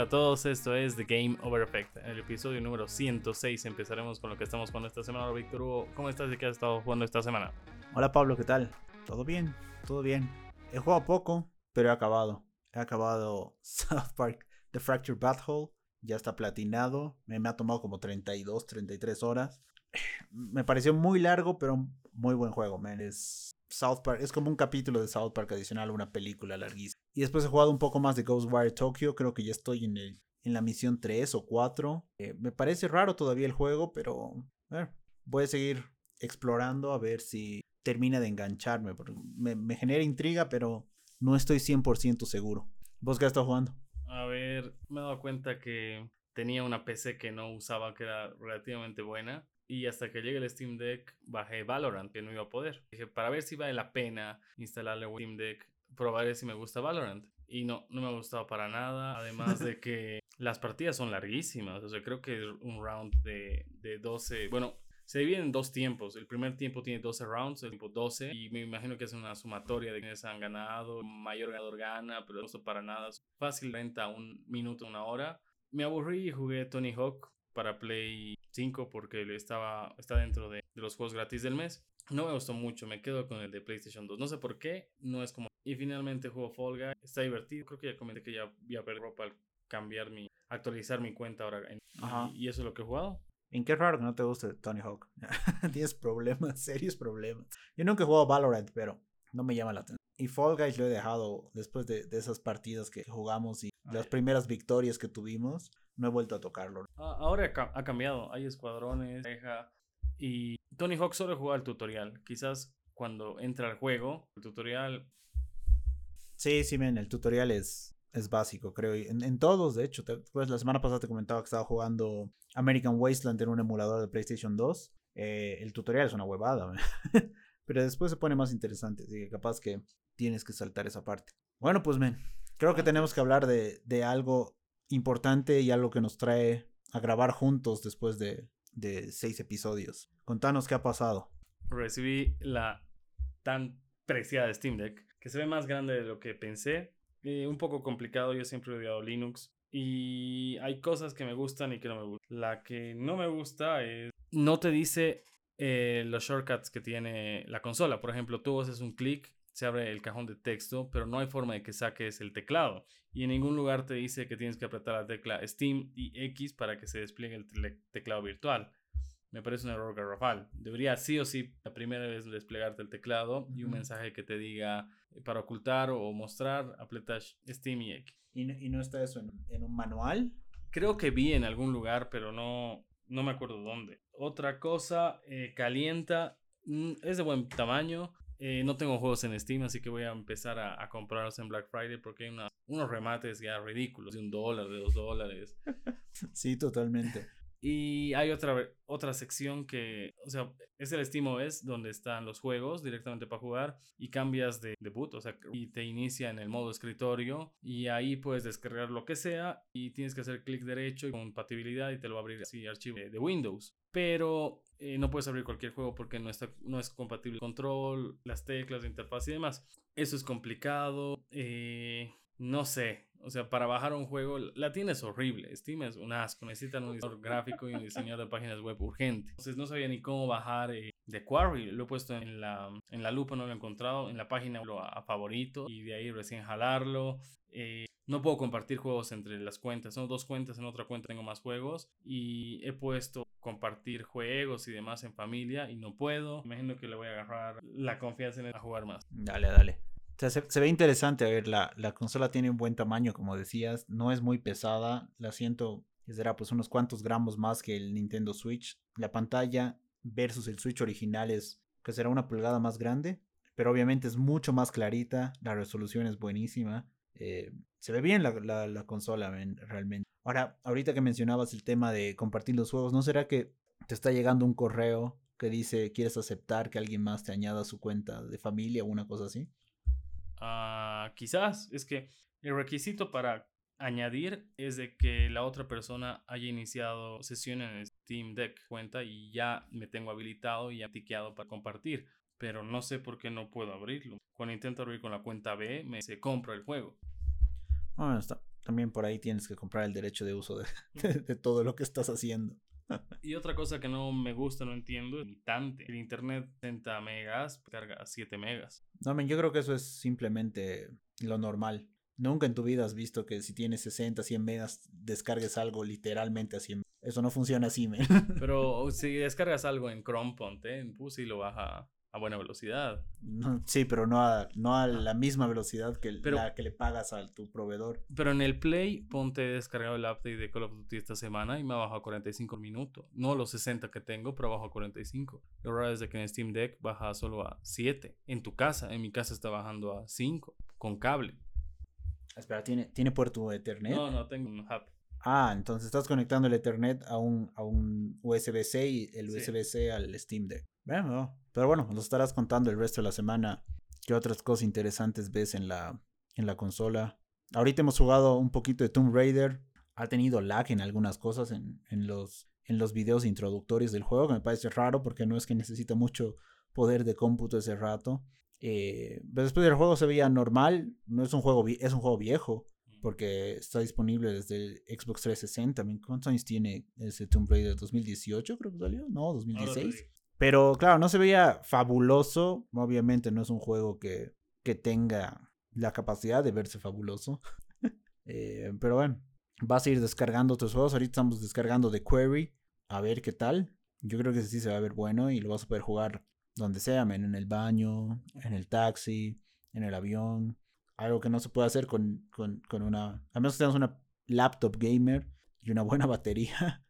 Hola a todos, esto es The Game Over Effect. En el episodio número 106 empezaremos con lo que estamos jugando esta semana. Víctor Hugo, ¿cómo estás y qué has estado jugando esta semana? Hola Pablo, ¿qué tal? ¿Todo bien? ¿Todo bien? He jugado poco, pero he acabado. He acabado South Park The Fractured Butthole. Ya está platinado. Me, me ha tomado como 32, 33 horas. Me pareció muy largo, pero muy buen juego, man. Es South Park, es como un capítulo de South Park adicional una película larguísima. Y después he jugado un poco más de Ghostwire Tokyo, creo que ya estoy en, el, en la misión 3 o 4. Eh, me parece raro todavía el juego, pero voy a seguir explorando a ver si termina de engancharme. Porque me, me genera intriga, pero no estoy 100% seguro. ¿Vos qué estás jugando? A ver, me he dado cuenta que tenía una PC que no usaba, que era relativamente buena. Y hasta que llegue el Steam Deck, bajé Valorant, que no iba a poder. Dije, para ver si vale la pena instalarle Steam Deck, probaré si me gusta Valorant. Y no, no me ha gustado para nada. Además de que las partidas son larguísimas. O sea, creo que un round de, de 12. Bueno, se divide en dos tiempos. El primer tiempo tiene 12 rounds, el tiempo 12. Y me imagino que es una sumatoria de quienes han ganado. Mayor ganador gana, pero no es para nada. Fácil, renta un minuto, una hora. Me aburrí y jugué Tony Hawk para Play 5 porque estaba, está dentro de, los juegos gratis del mes. No me gustó mucho, me quedo con el de PlayStation 2. No sé por qué, no es como... Y finalmente juego Fall Guy, está divertido. Creo que ya comenté que ya voy a perder ropa al cambiar mi... actualizar mi cuenta ahora. y, eso es lo que he jugado. En qué raro que no te guste Tony Hawk. Tienes problemas, serios problemas. Yo nunca he jugado Valorant, pero no me llama la atención. Y Fall Guys lo he dejado después de, de esas partidas que jugamos y las primeras victorias que tuvimos no he vuelto a tocarlo. Ah, ahora ha cambiado, hay escuadrones, deja, y Tony Hawk solo juega el tutorial. Quizás cuando entra al juego, el tutorial... Sí, sí, men, el tutorial es, es básico, creo. En, en todos, de hecho. pues la semana pasada te comentaba que estaba jugando American Wasteland en un emulador de PlayStation 2. Eh, el tutorial es una huevada, pero después se pone más interesante, así que capaz que tienes que saltar esa parte. Bueno, pues, men, creo que tenemos que hablar de, de algo importante y algo que nos trae a grabar juntos después de, de seis episodios. Contanos qué ha pasado. Recibí la tan preciada Steam Deck, que se ve más grande de lo que pensé. Eh, un poco complicado, yo siempre he odiado Linux. Y hay cosas que me gustan y que no me gustan. La que no me gusta es... No te dice eh, los shortcuts que tiene la consola. Por ejemplo, tú haces un clic se abre el cajón de texto, pero no hay forma de que saques el teclado. Y en ningún lugar te dice que tienes que apretar la tecla Steam y X para que se despliegue el teclado virtual. Me parece un error garrafal. Debería sí o sí la primera vez desplegarte el teclado y un mensaje que te diga eh, para ocultar o mostrar, apretas Steam y X. ¿Y no, está eso en, un manual? Creo que vi en algún lugar, pero no, no me acuerdo dónde. Otra cosa, eh, calienta, mm, es de buen tamaño, eh, no tengo juegos en Steam, así que voy a empezar a, comprarlos en Black Friday porque hay unos remates ya ridículos, de un dólar, de dos dólares. sí, totalmente. Y hay otra, otra sección que, o sea, es el SteamOS donde están los juegos directamente para jugar y cambias de, de, boot, o sea, y te inicia en el modo escritorio y ahí puedes descargar lo que sea y tienes que hacer clic derecho y compatibilidad y te lo va a abrir así archivo de Windows. Pero eh, no puedes abrir cualquier juego porque no, está, no es compatible control, las teclas, la interfaz y demás. Eso es complicado. Eh, no sé, o sea, para bajar un juego, la tienes horrible. Steam es un asco. Necesitan un diseñador gráfico y un diseñador de páginas web urgente. Entonces no sabía ni cómo bajar eh, The Quarry. Lo he puesto en la, en la lupa, no lo he encontrado. En la página lo a, favorito y de ahí recién jalarlo. Eh, no puedo compartir juegos entre las cuentas. Son dos cuentas, en otra cuenta tengo más juegos. Y he puesto compartir juegos y demás en familia y no puedo. Imagino que le voy a agarrar la confianza en él a jugar más. Dale, dale se, ve interesante. A ver, la, la, consola tiene un buen tamaño, como decías. No es muy pesada. La siento será pues unos cuantos gramos más que el Nintendo Switch. La pantalla versus el Switch original es que será una pulgada más grande. Pero obviamente es mucho más clarita. La resolución es buenísima. Eh, se ve bien la, la, consola, realmente. Ahora, ahorita que mencionabas el tema de compartir los juegos, ¿no será que te está llegando un correo que dice quieres aceptar que alguien más te añada su cuenta de familia o una cosa así? Ah, quizás es que el requisito para añadir es de que la otra persona haya iniciado sesión en el Steam Deck cuenta y ya me tengo habilitado y ya tiqueado para compartir. Pero no sé por qué no puedo abrirlo. Cuando intento abrir con la cuenta B, me se compra el juego. Bueno, está, también por ahí tienes que comprar el derecho de uso de, de todo lo que estás haciendo. Y otra cosa que no me gusta, no entiendo, es limitante. El internet 60 megas carga 7 megas. No, men, yo creo que eso es simplemente lo normal. Nunca en tu vida has visto que si tienes 60, 100 megas, descargues algo literalmente a 100 Eso no funciona así, men. Pero si descargas algo en Chrome, ponte, en Pussy lo baja a buena velocidad. No, sí, pero no a, no a la misma velocidad que Pero- la que le pagas a tu proveedor. Pero en el Play, ponte he descargado el update de Call of Duty esta semana y me ha bajado a 45 minutos. No los 60 que tengo, pero bajo a 45. Lo raro es de que en Steam Deck baja solo a 7. En tu casa, en mi casa está bajando a 5 con cable. Espera, ¿tiene, ¿tiene puerto Ethernet? No, no tengo un hub. Ah, entonces estás conectando el Ethernet a un, a un USB-C y el Sí. USB-C al Steam Deck. Bueno, pero bueno, nos estarás contando el resto de la semana qué otras cosas interesantes ves en la, en la consola. Ahorita hemos jugado un poquito de Tomb Raider. Ha tenido lag en algunas cosas en, en los, en los videos introductorios del juego, que me parece raro porque no es que necesita mucho poder de cómputo ese rato. Eh, pero después del juego se veía normal, no es un juego, es un juego viejo, porque está disponible desde el Xbox 360. También, ¿Cuántos años tiene ese Tomb Raider? ¿2018 creo que salió? No, Ahora te 2016. Pero claro, no se veía fabuloso. Obviamente no es un juego que, que tenga la capacidad de verse fabuloso. Eh, pero bueno, vas a ir descargando otros juegos. Ahorita estamos descargando The Query. A ver qué tal. Yo creo que sí se va a ver bueno y lo vas a poder jugar donde sea, men, en el baño, en el taxi, en el avión. Algo que no se puede hacer con, con, con una... A menos que tengas una laptop gamer y una buena batería.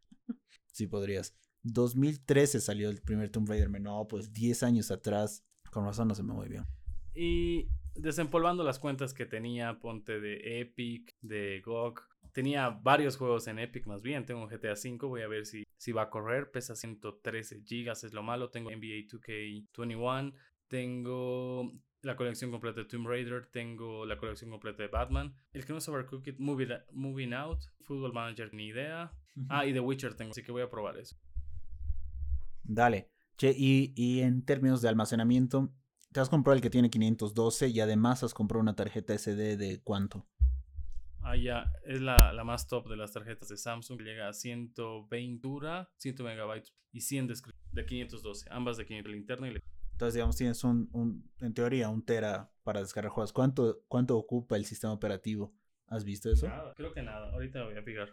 sí podrías. 2013 salió el primer Tomb Raider. No, pues 10 años atrás. Con razón no se me bien. Y desempolvando las cuentas que tenía, ponte de Epic, de GOG. Tenía varios juegos en Epic más bien. Tengo un GTA V, voy a ver si, si va a correr. Pesa 113 gigas, es lo malo. Tengo NBA 2K21. Tengo la colección completa de Tomb Raider. Tengo la colección completa de Batman. El que no es Overcooked, Moving, Moving Out. Football Manager, ni idea. Ah, y The Witcher tengo, así que voy a probar eso. Dale. Che, y, y en términos de almacenamiento, te has comprado el que tiene 512 y además has comprado una tarjeta SD de cuánto? Ah, ya, es la, la más top de las tarjetas de Samsung. que Llega a 120 dura, 100 megabytes y 100 de, de 512. Ambas de 500 linterna y le- Entonces, digamos, tienes un, un- en teoría, un tera para descargar juegos. ¿Cuánto, ¿Cuánto ocupa el sistema operativo? ¿Has visto eso? Nada, creo que nada. Ahorita me voy a fijar.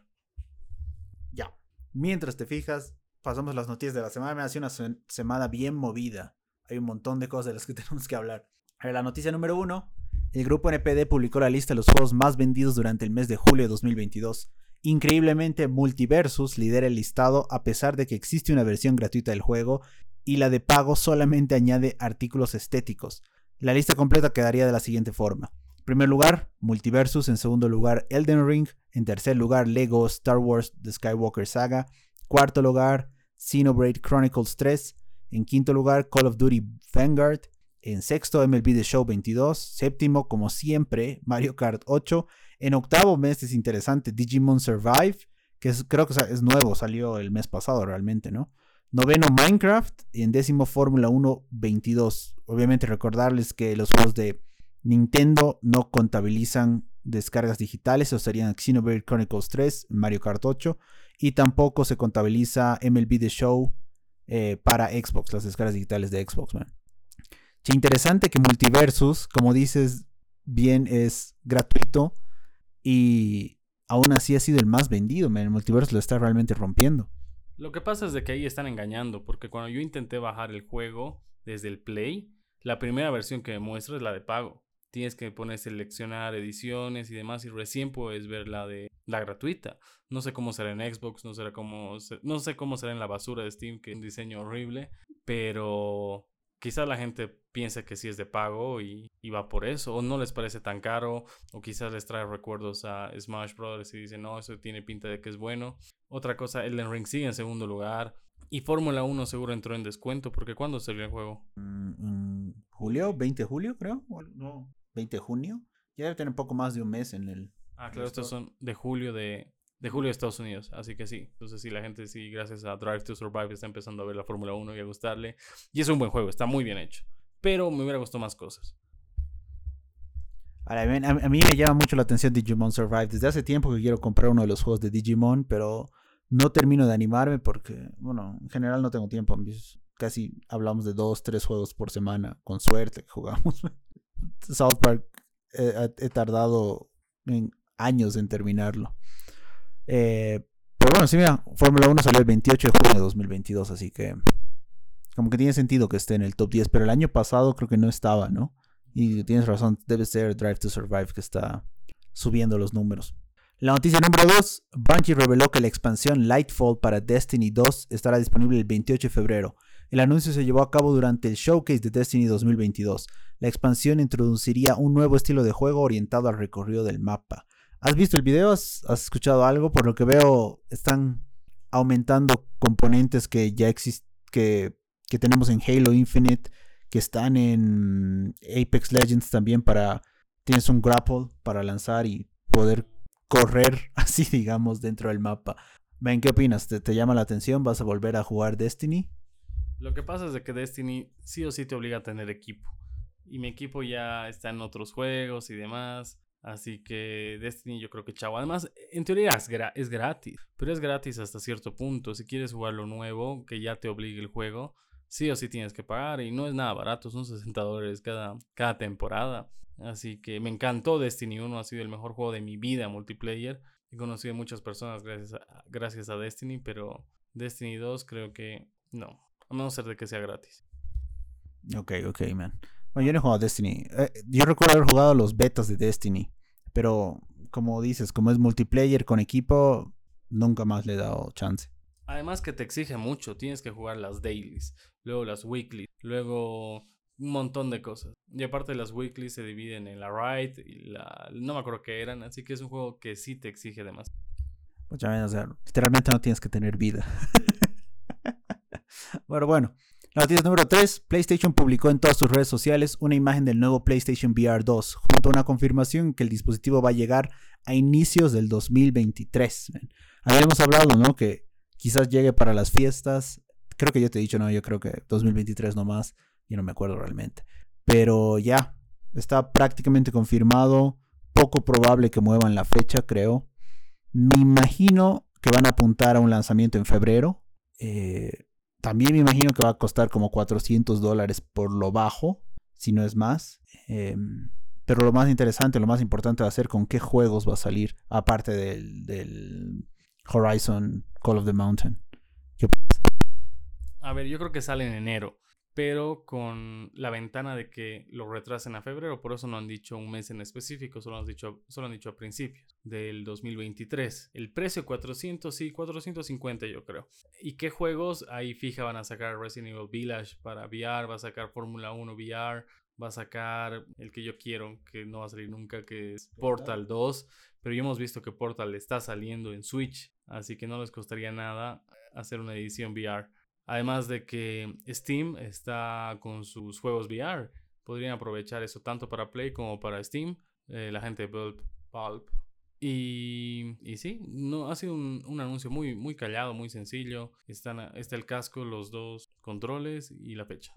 Ya. Mientras te fijas, pasamos las noticias de la semana. Ha sido una se- semana bien movida. Hay un montón de cosas de las que tenemos que hablar. A ver, la noticia número uno. El grupo NPD publicó la lista de los juegos más vendidos durante el mes de julio de 2022. Increíblemente, Multiversus lidera el listado a pesar de que existe una versión gratuita del juego y la de pago solamente añade artículos estéticos. La lista completa quedaría de la siguiente forma. En primer lugar, Multiversus. En segundo lugar, Elden Ring. En tercer lugar, Lego Star Wars The Skywalker Saga. Cuarto lugar, Xenoblade Chronicles 3. En quinto lugar, Call of Duty Vanguard. En sexto, MLB The Show 22. Séptimo, como siempre, Mario Kart 8. En octavo mes es interesante, Digimon Survive, que creo que es- es nuevo, salió el mes pasado realmente, ¿no? Noveno, Minecraft. Y en décimo, Fórmula 1 22. Obviamente recordarles que los juegos de Nintendo no contabilizan descargas digitales, o serían Xenoblade Chronicles 3, Mario Kart 8, y tampoco se contabiliza MLB The Show eh, para Xbox, las descargas digitales de Xbox, man. Interesante que Multiversus, como dices bien, es gratuito y aún así ha sido el más vendido, man. El Multiversus lo está realmente rompiendo. Lo que pasa es de que ahí están engañando, porque cuando yo intenté bajar el juego desde el Play, la primera versión que me muestra es la de pago. Tienes que poner seleccionar ediciones y demás y recién puedes ver la de la gratuita. No sé cómo será en Xbox, no será cómo no sé cómo será en la basura de Steam, que es un diseño horrible, pero quizás la gente piensa que sí es de pago y, va por eso, o no les parece tan caro, o quizás les trae recuerdos a Smash Brothers y dicen, no, eso tiene pinta de que es bueno. Otra cosa, Elden Ring sigue en segundo lugar. Y Fórmula 1 seguro entró en descuento, porque ¿cuándo salió el juego? Mm, ¿Julio? ¿20 de julio, creo? ¿O No, ¿20 de junio? Ya debe tener poco más de un mes en el... Ah, claro, estos son de julio de, de julio de Estados Unidos, así que sí. Entonces sí, la gente sí, gracias a Drive to Survive está empezando a ver la Fórmula 1 y a gustarle. Y es un buen juego, está muy bien hecho. Pero me hubiera gustado más cosas. A mí, a mí me llama mucho la atención Digimon Survive. Desde hace tiempo que quiero comprar uno de los juegos de Digimon, pero no termino de animarme porque, bueno, en general no tengo tiempo. Casi hablamos de dos, tres juegos por semana, con suerte que jugamos. South Park he tardado en años en terminarlo. Eh, pero bueno, sí, mira, Fórmula 1 salió el 28 de junio de 2022, así que como que tiene sentido que esté en el top 10, pero el año pasado creo que no estaba, ¿no? Y tienes razón, debe ser Drive to Survive que está subiendo los números. La noticia número 2, Bungie reveló que la expansión Lightfall para Destiny 2 estará disponible el 28 de febrero. El anuncio se llevó a cabo durante el showcase de Destiny 2022. La expansión introduciría un nuevo estilo de juego orientado al recorrido del mapa. ¿Has visto el video? ¿Has, escuchado algo? Por lo que veo, están aumentando componentes que ya existen, que, tenemos en Halo Infinite, que están en Apex Legends también para... Tienes un grapple para lanzar y poder correr así, digamos, dentro del mapa. Ven, ¿qué opinas? ¿Te, ¿Te, llama la atención? ¿Vas a volver a jugar Destiny? Lo que pasa es de que Destiny sí o sí te obliga a tener equipo. Y mi equipo ya está en otros juegos y demás. Así que Destiny yo creo que chavo. Además, en teoría es, gratis. Pero es gratis hasta cierto punto. Si quieres jugar lo nuevo, que ya te obligue el juego, sí o sí tienes que pagar. Y no es nada barato, son 60 dólares cada, cada temporada. Así que me encantó Destiny 1, ha sido el mejor juego de mi vida multiplayer. He conocido muchas personas gracias a, gracias a Destiny, pero Destiny 2 creo que no. A menos ser de que sea gratis. Ok, ok, man. Bueno, yo no he jugado Destiny. Eh, yo recuerdo haber jugado los betas de Destiny. Pero como dices, como es multiplayer con equipo, nunca más le he dado chance. Además que te exige mucho, tienes que jugar las dailies, luego las weekly, luego un montón de cosas. Y aparte las weekly se dividen en la ride y la... No me acuerdo qué eran, así que es un juego que sí te exige demasiado. Pues ya ven, o sea, literalmente no tienes que tener vida. bueno, bueno. Noticia número 3. PlayStation publicó en todas sus redes sociales una imagen del nuevo PlayStation VR 2, junto a una confirmación que el dispositivo va a llegar a inicios del 2023. Habíamos hablado, ¿no? Que quizás llegue para las fiestas. Creo que yo te he dicho, no, yo creo que 2023 nomás. Yo no me acuerdo realmente. Pero ya, está prácticamente confirmado. Poco probable que muevan la fecha, creo. Me imagino que van a apuntar a un lanzamiento en febrero. Eh, también me imagino que va a costar como 400 dólares por lo bajo, si no es más. Em, pero lo más interesante, lo más importante va a ser con qué juegos va a salir, aparte del, del Horizon Call of the Mountain. a ver, yo creo que sale en enero pero con la ventana de que lo retrasen a febrero, por eso no han dicho un mes en específico, solo han dicho, solo han dicho a principios del 2023. El precio 400, sí, 450 yo creo. ¿Y qué juegos? Ahí fija van a sacar Resident Evil Village para VR, va a sacar Fórmula 1 VR, va a sacar el que yo quiero, que no va a salir nunca, que es Portal 2, pero ya hemos visto que Portal está saliendo en Switch, así que no les costaría nada hacer una edición VR. Además de que Steam está con sus juegos VR. Podrían aprovechar eso tanto para Play como para Steam. Eh, la gente de Pulp. Y, y sí, no, ha sido un, un, anuncio muy, muy callado, muy sencillo. Están, está el casco, los dos controles y la fecha.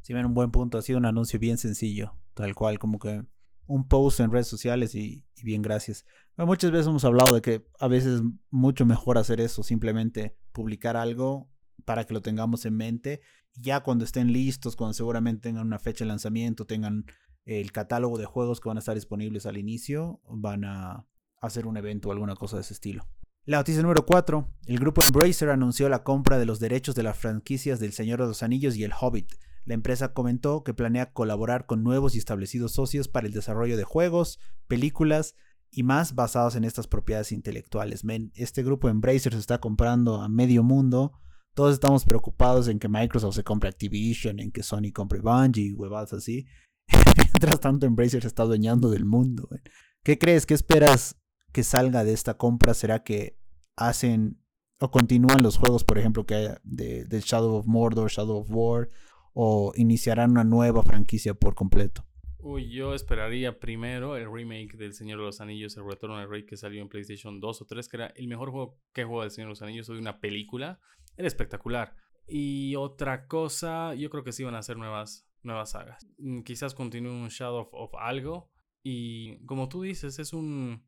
Sí, ven un buen punto. Ha sido un anuncio bien sencillo. Tal cual, como que un post en redes sociales y, bien, gracias. muchas veces hemos hablado de que a veces es mucho mejor hacer eso, simplemente publicar algo para que lo tengamos en mente. Ya cuando estén listos, cuando seguramente tengan una fecha de lanzamiento, tengan el catálogo de juegos que van a estar disponibles al inicio, van a hacer un evento o alguna cosa de ese estilo. La noticia número 4. El grupo Embracer anunció la compra de los derechos de las franquicias del Señor de los Anillos y El Hobbit. La empresa comentó que planea colaborar con nuevos y establecidos socios para el desarrollo de juegos, películas y más basados en estas propiedades intelectuales. este grupo Embracer se está comprando a medio mundo todos estamos preocupados en que Microsoft se compre Activision, en que Sony compre Bungie, huevadas así. Mientras tanto, Embracer se está adueñando del mundo. ¿Qué crees? ¿Qué esperas que salga de esta compra? ¿Será que hacen o continúan los juegos, por ejemplo, que haya de, Shadow of Mordor, Shadow of War, o iniciarán una nueva franquicia por completo? Uy, yo esperaría primero el remake del Señor de los Anillos, el Retorno del Rey que salió en PlayStation 2 o 3, que era el mejor juego que he jugado del Señor de los Anillos, de una película era espectacular. Y otra cosa, yo creo que sí van a hacer nuevas, nuevas sagas. Mm, quizás continúe un Shadow of, algo. Y como tú dices, es un...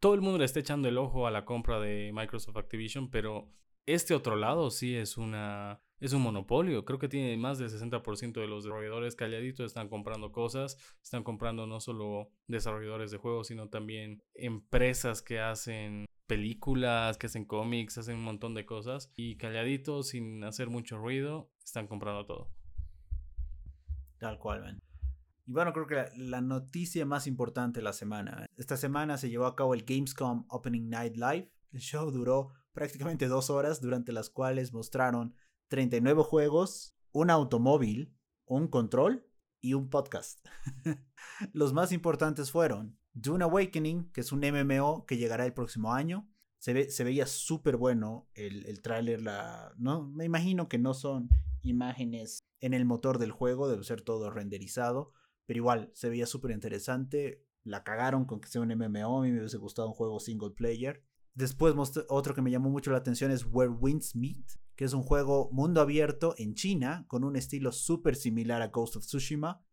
Todo el mundo le está echando el ojo a la compra de Microsoft Activision, pero este otro lado sí es una es un monopolio. Creo que tiene más del 60% de los desarrolladores calladitos están comprando cosas. Están comprando no solo desarrolladores de juegos, sino también empresas que hacen películas, que hacen cómics, hacen un montón de cosas. Y calladitos, sin hacer mucho ruido, están comprando todo. Tal cual, man. Y bueno, creo que la, noticia más importante de la semana. Esta semana se llevó a cabo el Gamescom Opening Night Live. El show duró prácticamente dos horas, durante las cuales mostraron 39 juegos, un automóvil, un control y un podcast. Los más importantes fueron Dune Awakening, que es un MMO que llegará el próximo año. Se, ve, se veía súper bueno el, tráiler. La, no, me imagino que no son imágenes en el motor del juego, debe ser todo renderizado. Pero igual, se veía súper interesante. La cagaron con que sea un MMO. A mí me hubiese gustado un juego single player. Después, otro que me llamó mucho la atención es Where Winds Meet, que es un juego mundo abierto en China con un estilo súper similar a Ghost of Tsushima.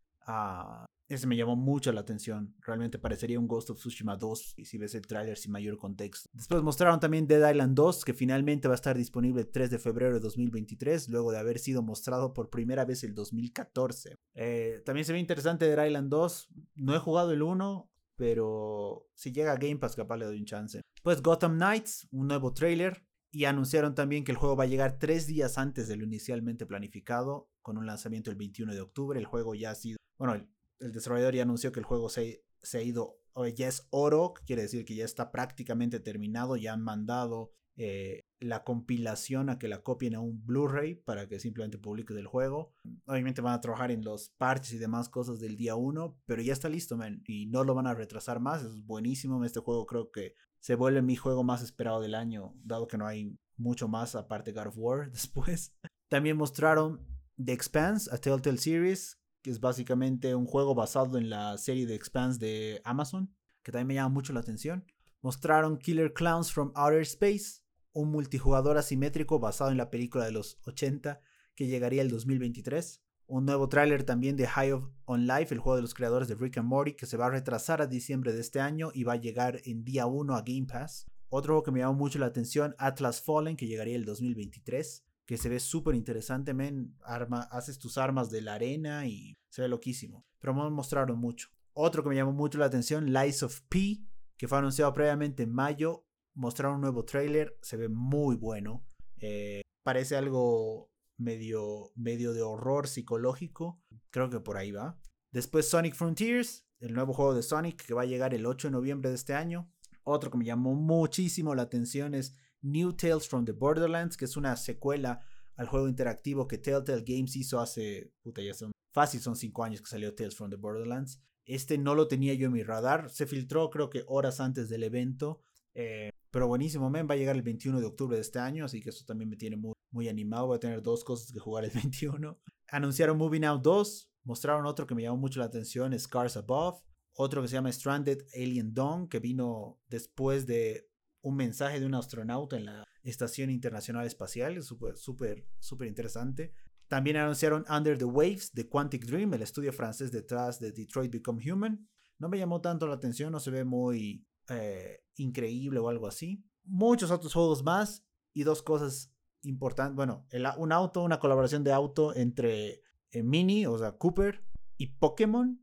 Ese me llamó mucho la atención. Realmente parecería un Ghost of Tsushima 2 y si ves el tráiler sin mayor contexto. Después mostraron también Dead Island 2 que finalmente va a estar disponible el 3 de febrero de 2023 luego de haber sido mostrado por primera vez el 2014. Eh, también se ve interesante Dead Island 2. No he jugado el 1, pero si llega a Game Pass capaz le doy un chance. Pues Gotham Knights, un nuevo trailer y anunciaron también que el juego va a llegar tres días antes de lo inicialmente planificado, con un lanzamiento el 21 de octubre. El juego ya ha sido, bueno, el, desarrollador ya anunció que el juego se, se ha ido, ya es oro, quiere decir que ya está prácticamente terminado, ya han mandado eh, la compilación a que la copien a un Blu-ray para que simplemente publique el juego. Obviamente van a trabajar en los parches y demás cosas del día 1, pero ya está listo, man, y no lo van a retrasar más. Es buenísimo. Este juego creo que se vuelve mi juego más esperado del año, dado que no hay mucho más aparte de God of War después. También mostraron The Expanse, a Telltale Series, que es básicamente un juego basado en la serie The Expanse de Amazon, que también me llama mucho la atención. Mostraron Killer Clowns from Outer Space, un multijugador asimétrico basado en la película de los 80 que llegaría el 2023 un nuevo tráiler también de High on Life, el juego de los creadores de Rick and Morty, que se va a retrasar a diciembre de este año y va a llegar en día 1 a Game Pass. Otro juego que me llamó mucho la atención, Atlas Fallen, que llegaría el 2023, que se ve súper interesante, men. Arma, haces tus armas de la arena y se ve loquísimo. Pero me mostraron mucho. Otro que me llamó mucho la atención, Lies of P, que fue anunciado previamente en mayo. Mostraron un nuevo tráiler, se ve muy bueno. Eh, parece algo medio, medio de horror psicológico. Creo que por ahí va. Después Sonic Frontiers, el nuevo juego de Sonic que va a llegar el 8 de noviembre de este año. Otro que me llamó muchísimo la atención es New Tales from the Borderlands, que es una secuela al juego interactivo que Telltale Games hizo hace, puta, ya son fácil, son 5 años que salió Tales from the Borderlands. Este no lo tenía yo en mi radar, se filtró creo que horas antes del evento, eh, pero buenísimo, men, va a llegar el 21 de octubre de este año, así que eso también me tiene muy, muy animado. Voy a tener dos cosas que jugar el 21. Anunciaron Moving Out 2. Mostraron otro que me llamó mucho la atención, Scars Above. Otro que se llama Stranded Alien Dawn, que vino después de un mensaje de un astronauta en la Estación Internacional Espacial. Súper, súper, súper interesante. También anunciaron Under the Waves de Quantic Dream, el estudio francés detrás de Detroit Become Human. No me llamó tanto la atención, no se ve muy eh, increíble o algo así. Muchos otros juegos más y dos cosas importante, bueno, un auto, una colaboración de auto entre eh, Mini, o sea, Cooper, y Pokémon.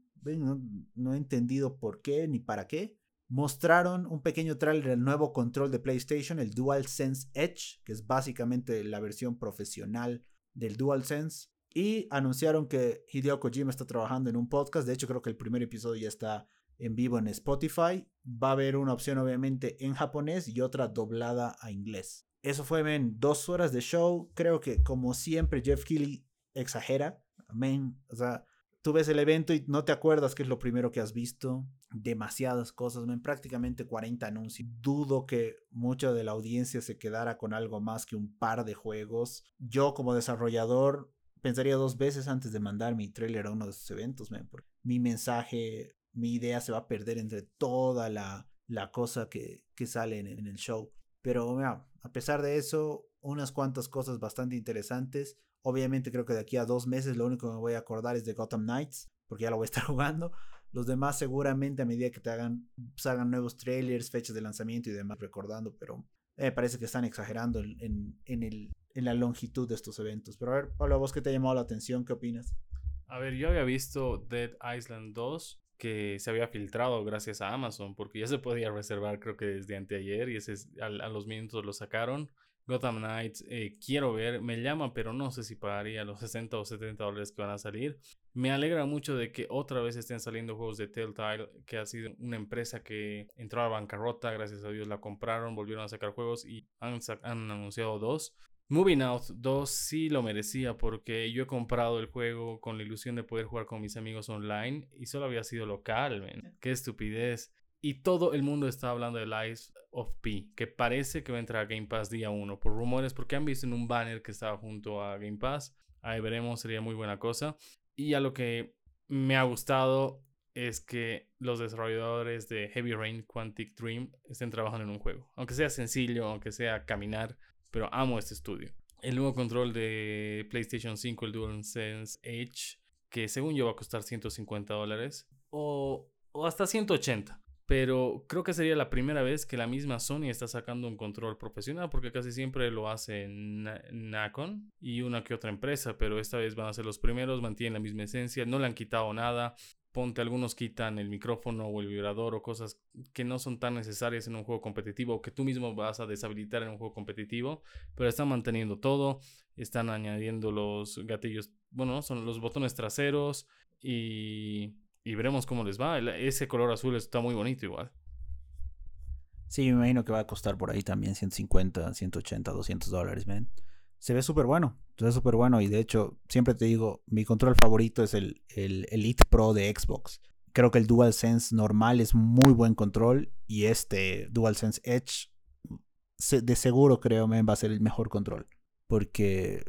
No, he entendido por qué ni para qué. Mostraron un pequeño trailer del nuevo control de PlayStation, el DualSense Edge, que es básicamente la versión profesional del DualSense. Y anunciaron que Hideo Kojima está trabajando en un podcast. De hecho, creo que el primer episodio ya está en vivo en Spotify. Va a haber una opción obviamente en japonés y otra doblada a inglés. Eso fue, men, dos horas de show. Creo que, como siempre, Jeff Keighley exagera. Men, o sea, tú ves el evento y no te acuerdas qué es lo primero que has visto. Demasiadas cosas, men, prácticamente 40 anuncios. Dudo que mucha de la audiencia se quedara con algo más que un par de juegos. Yo, como desarrollador, pensaría dos veces antes de mandar mi trailer a uno de esos eventos, mi mensaje, mi idea se va a perder entre toda la, la cosa que, que sale en, el show. Pero a pesar de eso, unas cuantas cosas bastante interesantes. Obviamente creo que de aquí a dos meses lo único que me voy a acordar es de Gotham Knights, porque ya lo voy a estar jugando. Los demás seguramente a medida que te hagan, nuevos trailers, fechas de lanzamiento y demás, recordando, pero eh, parece que están exagerando en, la longitud de estos eventos. Pero a ver, Pablo, vos qué te ha llamado la atención? ¿Qué opinas? A ver, yo había visto Dead Island 2 que se había filtrado gracias a Amazon, porque ya se podía reservar creo que desde anteayer y ese a, a los minutos lo sacaron. Gotham Knights, eh, quiero ver, me llama, pero no sé si pagaría los 60 o 70 dólares que van a salir. Me alegra mucho de que otra vez estén saliendo juegos de Telltale, que ha sido una empresa que entró a bancarrota, gracias a Dios la compraron, volvieron a sacar juegos y han, han anunciado dos. Moving Out 2 sí lo merecía porque yo he comprado el juego con la ilusión de poder jugar con mis amigos online y solo había sido local, man. Qué estupidez. Y todo el mundo está hablando de Lies of P, que parece que va a entrar a Game Pass día 1, por rumores, porque han visto en un banner que estaba junto a Game Pass. Ahí veremos, sería muy buena cosa. Y a lo que me ha gustado es que los desarrolladores de Heavy Rain Quantic Dream estén trabajando en un juego. Aunque sea sencillo, aunque sea caminar, pero amo este estudio. El nuevo control de PlayStation 5, el DualSense Edge, que según yo va a costar 150 dólares o, o hasta 180 pero creo que sería la primera vez que la misma Sony está sacando un control profesional, porque casi siempre lo hace Nacon y una que otra empresa, pero esta vez van a ser los primeros, mantienen la misma esencia, no le han quitado nada. Ponte, algunos quitan el micrófono o el vibrador o cosas que no son tan necesarias en un juego competitivo o que tú mismo vas a deshabilitar en un juego competitivo, pero están manteniendo todo, están añadiendo los gatillos, bueno, son los botones traseros y y veremos cómo les va. Ese color azul está muy bonito igual. Sí, me imagino que va a costar por ahí también 150, 180, 200 dólares, man. Se ve súper bueno, se ve súper bueno y de hecho, siempre te digo, mi control favorito es el, el Elite Pro de Xbox. Creo que el DualSense normal es muy buen control y este DualSense Edge de seguro creo, man, va a ser el mejor control. Porque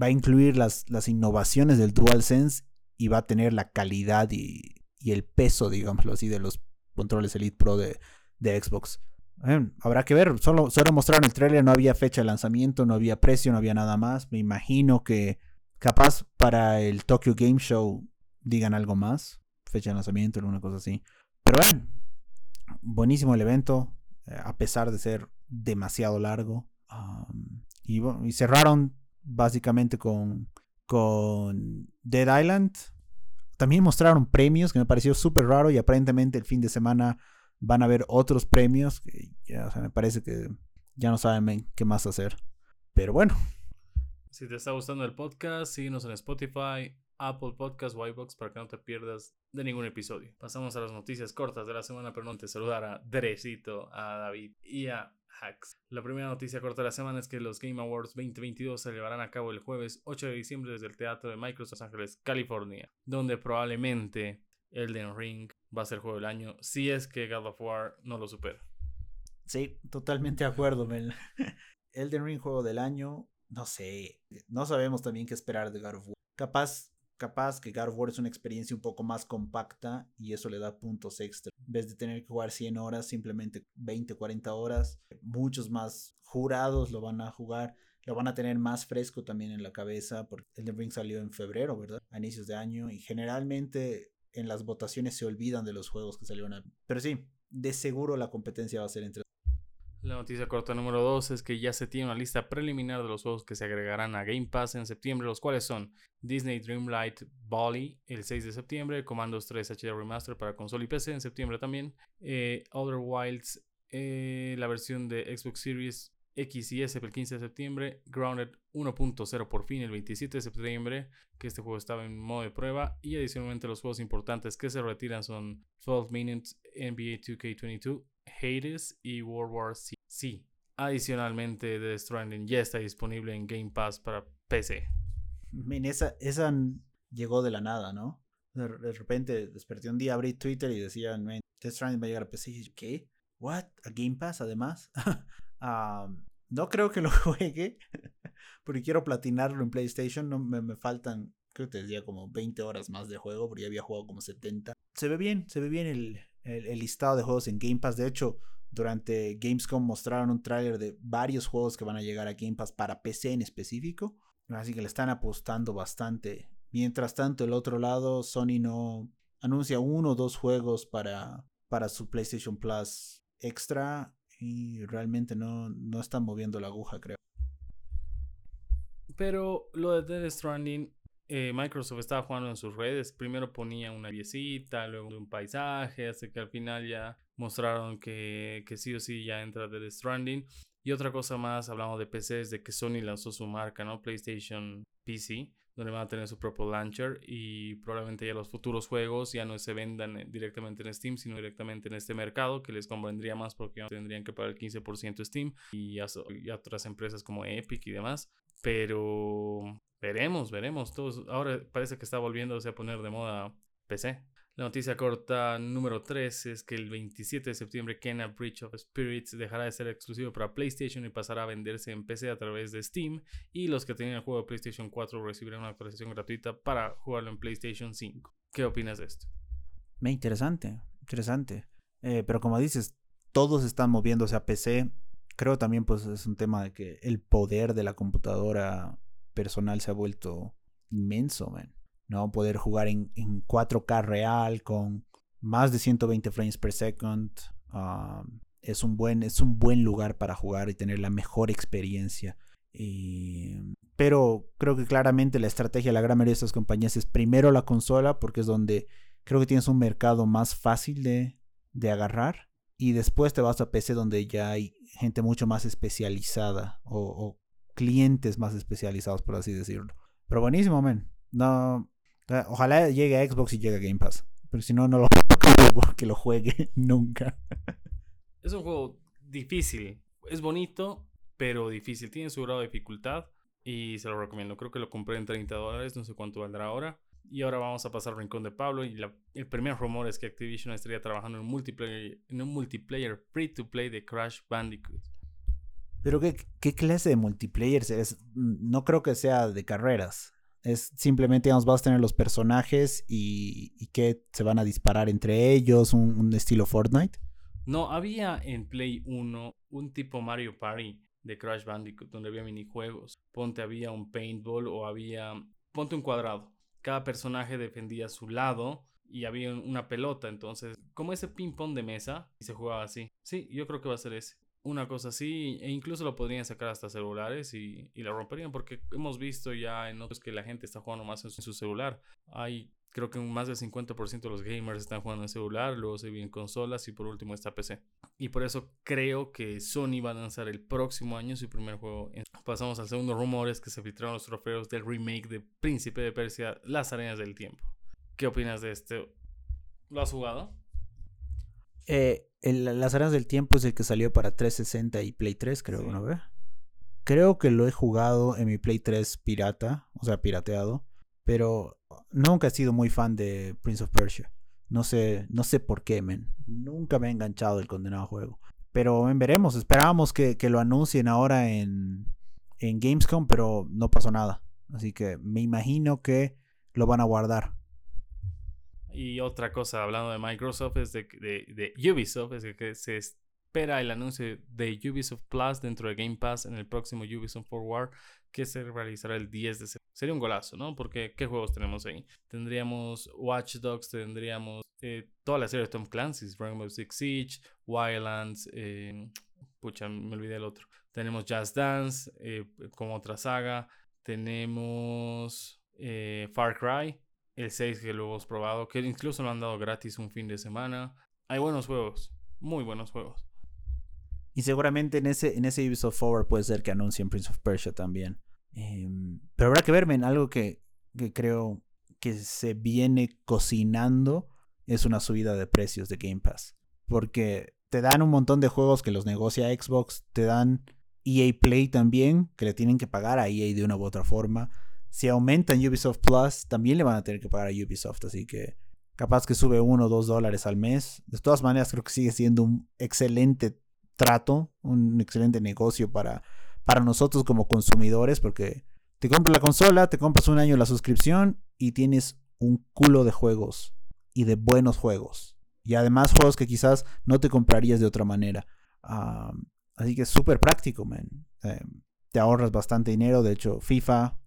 va a incluir las, las innovaciones del DualSense y va a tener la calidad y, y el peso, digámoslo así, de los controles Elite Pro de, de Xbox. habrá que ver, solo, solo mostraron el trailer, no había fecha de lanzamiento, no había precio, no había nada más. Me imagino que capaz para el Tokyo Game Show digan algo más, fecha de lanzamiento, alguna cosa así. Pero bueno, buenísimo el evento, eh, a pesar de ser demasiado largo. y, y, cerraron básicamente con, con Dead Island, también mostraron premios que me pareció súper raro y aparentemente el fin de semana van a haber otros premios. Que ya, me parece que ya no saben qué más hacer. Pero bueno. Si te está gustando el podcast, síguenos en Spotify, Apple Podcast, Whitebox para que no te pierdas de ningún episodio. Pasamos a las noticias cortas de la semana, pero no te saludar a Dresito, a David y a la primera noticia corta de la semana es que los Game Awards 2022 se llevarán a cabo el jueves 8 de diciembre desde el Teatro de Microsoft Los Ángeles, California, donde probablemente Elden Ring va a ser juego del año si es que God of War no lo supera. Sí, totalmente de acuerdo, Elden Ring juego del año, no sé, no sabemos también qué esperar de God of War. Capaz capaz que God of War es una experiencia un poco más compacta y eso le da puntos extra. En vez de tener que jugar 100 horas, simplemente 20, 40 horas. Muchos más jurados lo van a jugar. Lo van a tener más fresco también en la cabeza porque el Ring salió en febrero, ¿verdad? A inicios de año y generalmente en las votaciones se olvidan de los juegos que salieron. Pero sí, de seguro la competencia va a ser entre la noticia corta número 2 es que ya se tiene una lista preliminar de los juegos que se agregarán a Game Pass en septiembre, los cuales son Disney Dreamlight Valley el 6 de septiembre, Commandos 3 HD Remaster para consola y PC en septiembre también, eh, Other Wilds, eh, la versión de Xbox Series X y S el 15 de septiembre, Grounded 1.0 por fin el 27 de septiembre, que este juego estaba en modo de prueba, y adicionalmente los juegos importantes que se retiran son 12 Minutes NBA 2K22, Hades y World War C. Adicionalmente, The Stranding ya está disponible en Game Pass para PC. esa, esa llegó de la nada, ¿no? De, repente desperté un día, abrí Twitter y decían, The Stranding va a llegar a PC. Y ¿qué? ¿What? ¿A Game Pass además? no creo que lo juegue, porque quiero platinarlo en PlayStation. No, me, me faltan, creo que te decía como 20 horas más de juego, porque ya había jugado como 70. Se ve bien, se ve bien el, el, listado de juegos en Game Pass. De hecho, durante Gamescom mostraron un tráiler de varios juegos que van a llegar a Game Pass para PC en específico. Así que le están apostando bastante. Mientras tanto, el otro lado, Sony no, anuncia uno o dos juegos para, para su PlayStation Plus extra y realmente no, no están moviendo la aguja, creo. Pero lo de Dead Stranding, eh, Microsoft estaba jugando en sus redes. Primero ponía una viecita, luego un paisaje, hasta que al final ya mostraron que, que sí o sí ya entra Dead Stranding. Y otra cosa más, hablamos de PCs, de que Sony lanzó su marca, ¿no? PlayStation PC, donde van a tener su propio launcher y probablemente ya los futuros juegos ya no se vendan eh, directamente en Steam, sino directamente en este mercado, que les convendría más porque tendrían que pagar el 15% Steam y, y otras empresas como Epic y demás. Pero veremos, veremos. Todos, ahora parece que está volviéndose a poner de moda PC. La noticia corta número 3 es que el 27 de septiembre Kena Bridge of Spirits dejará de ser exclusivo para PlayStation y pasará a venderse en PC a través de Steam y los que tenían el juego de PlayStation 4 recibirán una actualización gratuita para jugarlo en PlayStation 5. ¿Qué opinas de esto? Me interesante, interesante. Eh, pero como dices, todos están moviéndose a PC. Creo también pues es un tema de que el poder de la computadora personal se ha vuelto inmenso, man. ¿No? Poder jugar en, 4K real con más de 120 frames per second. Ah, es, un buen, es un buen lugar para jugar y tener la mejor experiencia. pero creo que claramente la estrategia de la gran mayoría de estas compañías es primero la consola porque es donde creo que tienes un mercado más fácil de, de agarrar y después te vas a PC donde ya hay gente mucho más especializada o, o clientes más especializados por así decirlo. Pero buenísimo, men. No, Ojalá llegue a Xbox y llegue a Game Pass. Pero si no, no lo que lo juegue nunca. Es un juego difícil. Es bonito, pero difícil. Tiene su grado de dificultad y se lo recomiendo. Creo que lo compré en 30 dólares, no sé cuánto valdrá ahora. Y ahora vamos a pasar al rincón de Pablo. Y el primer rumor es que Activision estaría trabajando en un multiplayer, en un multiplayer free to play de Crash Bandicoot. Pero ¿qué, qué clase de multiplayer es? No creo que sea de carreras. Es simplemente, digamos, vas a tener los personajes y, que se van a disparar entre ellos, un, estilo Fortnite. No, había en Play 1 un tipo Mario Party de Crash Bandicoot donde había minijuegos. Ponte había un paintball o había... Ponte un cuadrado. Cada personaje defendía su lado y había una pelota. Entonces, como ese ping-pong de mesa, y se jugaba así. Sí, yo creo que va a ser ese una cosa así, e incluso lo podrían sacar hasta celulares y, y lo romperían, porque hemos visto ya en otros que la gente está jugando más en su, celular. Hay, creo que más del 50% de los gamers están jugando en celular, luego se vienen consolas y por último está PC. Y por eso creo que Sony va a lanzar el próximo año su primer juego. Pasamos al segundo rumor, es que se filtraron los trofeos del remake de Príncipe de Persia, Las Arenas del Tiempo. ¿Qué opinas de este? ¿Lo has jugado? Eh, las Arenas del Tiempo es el que salió para 360 y Play 3, creo, ¿no ve? Creo que lo he jugado en mi Play 3 pirata, o sea, pirateado, pero nunca he sido muy fan de Prince of Persia. No sé, no sé por qué, men. Nunca me ha enganchado el condenado juego. Pero veremos, esperábamos que, que, lo anuncien ahora en, en Gamescom, pero no pasó nada. Así que me imagino que lo van a guardar. Y otra cosa, hablando de Microsoft, es de, de, Ubisoft, es que se espera el anuncio de Ubisoft Plus dentro de Game Pass en el próximo Ubisoft Forward que se realizará el 10 de septiembre. Sería un golazo, ¿no? Porque ¿qué juegos tenemos ahí? Tendríamos Watch Dogs, tendríamos eh, toda la serie de Tom Clancy's, Rainbow Six Siege, Wildlands, eh, pucha, me olvidé el otro. Tenemos Just Dance eh, como otra saga. Tenemos Far Cry, el 6 que lo hemos probado, que incluso lo han dado gratis un fin de semana. Hay buenos juegos, muy buenos juegos. Y seguramente en ese, en ese Ubisoft Forward puede ser que anuncien Prince of Persia también. Em, pero habrá que verme en algo que, que creo que se viene cocinando es una subida de precios de Game Pass. Porque te dan un montón de juegos que los negocia Xbox, te dan EA Play también, que le tienen que pagar a EA de una u otra forma si aumentan Ubisoft Plus, también le van a tener que pagar a Ubisoft. Así que capaz que sube uno o dos dólares al mes. De todas maneras, creo que sigue siendo un excelente trato, un excelente negocio para, para nosotros como consumidores, porque te compras la consola, te compras un año la suscripción y tienes un culo de juegos y de buenos juegos. Y además juegos que quizás no te comprarías de otra manera. así que es súper práctico, man. Eh, te ahorras bastante dinero. De hecho, FIFA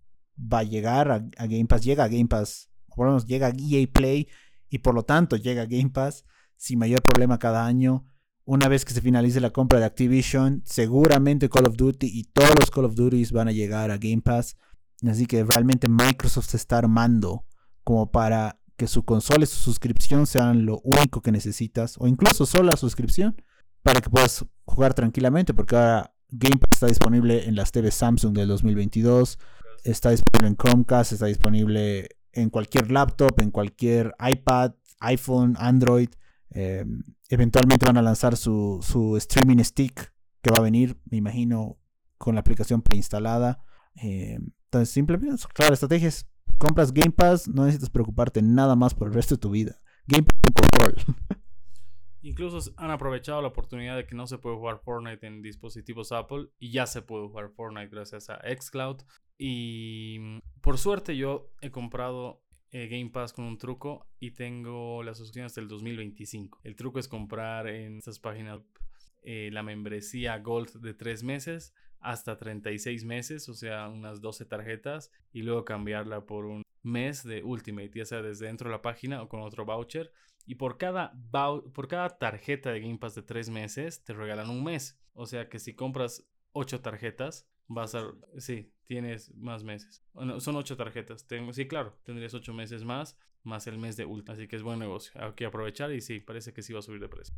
va a llegar a, Game Pass, llega a Game Pass, por lo menos llega a EA Play y por lo tanto llega Game Pass sin mayor problema cada año. Una vez que se finalice la compra de Activision, seguramente Call of Duty y todos los Call of Duties van a llegar a Game Pass. Así que realmente Microsoft se está armando como para que su consola y su suscripción sean lo único que necesitas, o incluso solo la suscripción, para que puedas jugar tranquilamente, porque ahora Game Pass está disponible en las TV Samsung del 2022, está disponible en Chromecast, está disponible en cualquier laptop, en cualquier iPad, iPhone, Android. Eh, eventualmente van a lanzar su, su, streaming stick que va a venir, me imagino, con la aplicación preinstalada. Eh, entonces, simplemente, claro, estrategias compras Game Pass, no necesitas preocuparte nada más por el resto de tu vida. Game Pass control. Incluso han aprovechado la oportunidad de que no se puede jugar Fortnite en dispositivos Apple y ya se puede jugar Fortnite gracias a Xcloud. Y mm, por suerte yo he comprado eh, Game Pass con un truco y tengo la suscripción hasta el 2025. El truco es comprar en estas páginas eh, la membresía Gold de 3 meses hasta 36 meses, o sea, unas 12 tarjetas, y luego cambiarla por un mes de Ultimate, ya sea desde dentro de la página o con otro voucher. Y por cada, por cada tarjeta de Game Pass de 3 meses, te regalan un mes. O sea que si compras 8 tarjetas, vas a... Sí, tienes más meses. son 8 tarjetas. Tengo, sí, claro, tendrías 8 meses más, más el mes de Ultimate. Así que es buen negocio. Hay que aprovechar y sí, parece que sí va a subir de precio.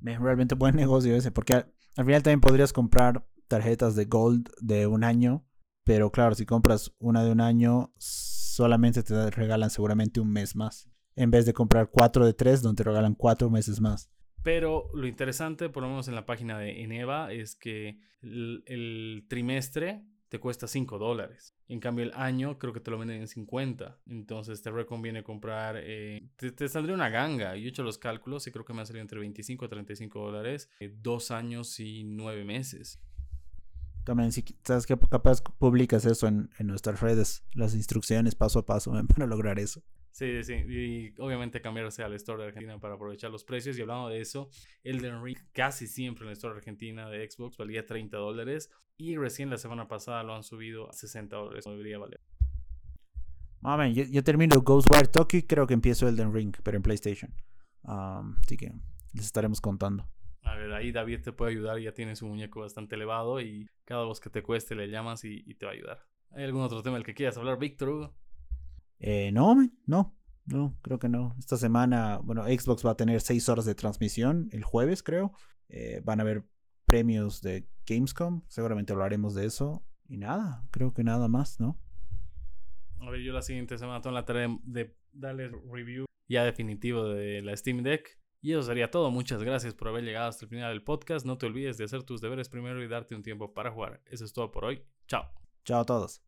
Realmente buen negocio ese, porque al final también podrías comprar tarjetas de Gold de un año. Pero claro, si compras una de un año, solamente te regalan seguramente un mes más. En vez de comprar cuatro de tres, donde te regalan cuatro meses más. Pero lo interesante, por lo menos en la página de Eneva, es que el, trimestre te cuesta 5 dólares. En cambio, el año creo que te lo venden en 50. Entonces te reconviene comprar. Eh, te, saldría una ganga. Yo he hecho los cálculos y creo que me ha salido entre 25 a 35 dólares. Eh, dos años y nueve meses. También, si sabes que capaz publicas eso en, nuestras redes, las instrucciones paso a paso para lograr eso. Sí, sí, y obviamente cambiarse al store de Argentina para aprovechar los precios. Y hablando de eso, Elden Ring casi siempre en el store de Argentina de Xbox valía 30 dólares y recién la semana pasada lo han subido a 60 dólares. No debería valer. Mami, yo, yo, termino Ghostwire Tokyo y creo que empiezo Elden Ring, pero en PlayStation. así que les estaremos contando. A ver, ahí David te puede ayudar, ya tienes un muñeco bastante elevado y cada vez que te cueste le llamas y, te va a ayudar. ¿Hay algún otro tema del que quieras hablar, Víctor Eh, no, no, no, creo que no. Esta semana, bueno, Xbox va a tener seis horas de transmisión el jueves, creo. Eh, van a haber premios de Gamescom, seguramente hablaremos de eso. Y nada, creo que nada más, ¿no? A ver, yo la siguiente semana tengo la tarea de darle review ya definitivo de la Steam Deck. Y eso sería todo. Muchas gracias por haber llegado hasta el final del podcast. No te olvides de hacer tus deberes primero y darte un tiempo para jugar. Eso es todo por hoy. Chao. Chao a todos.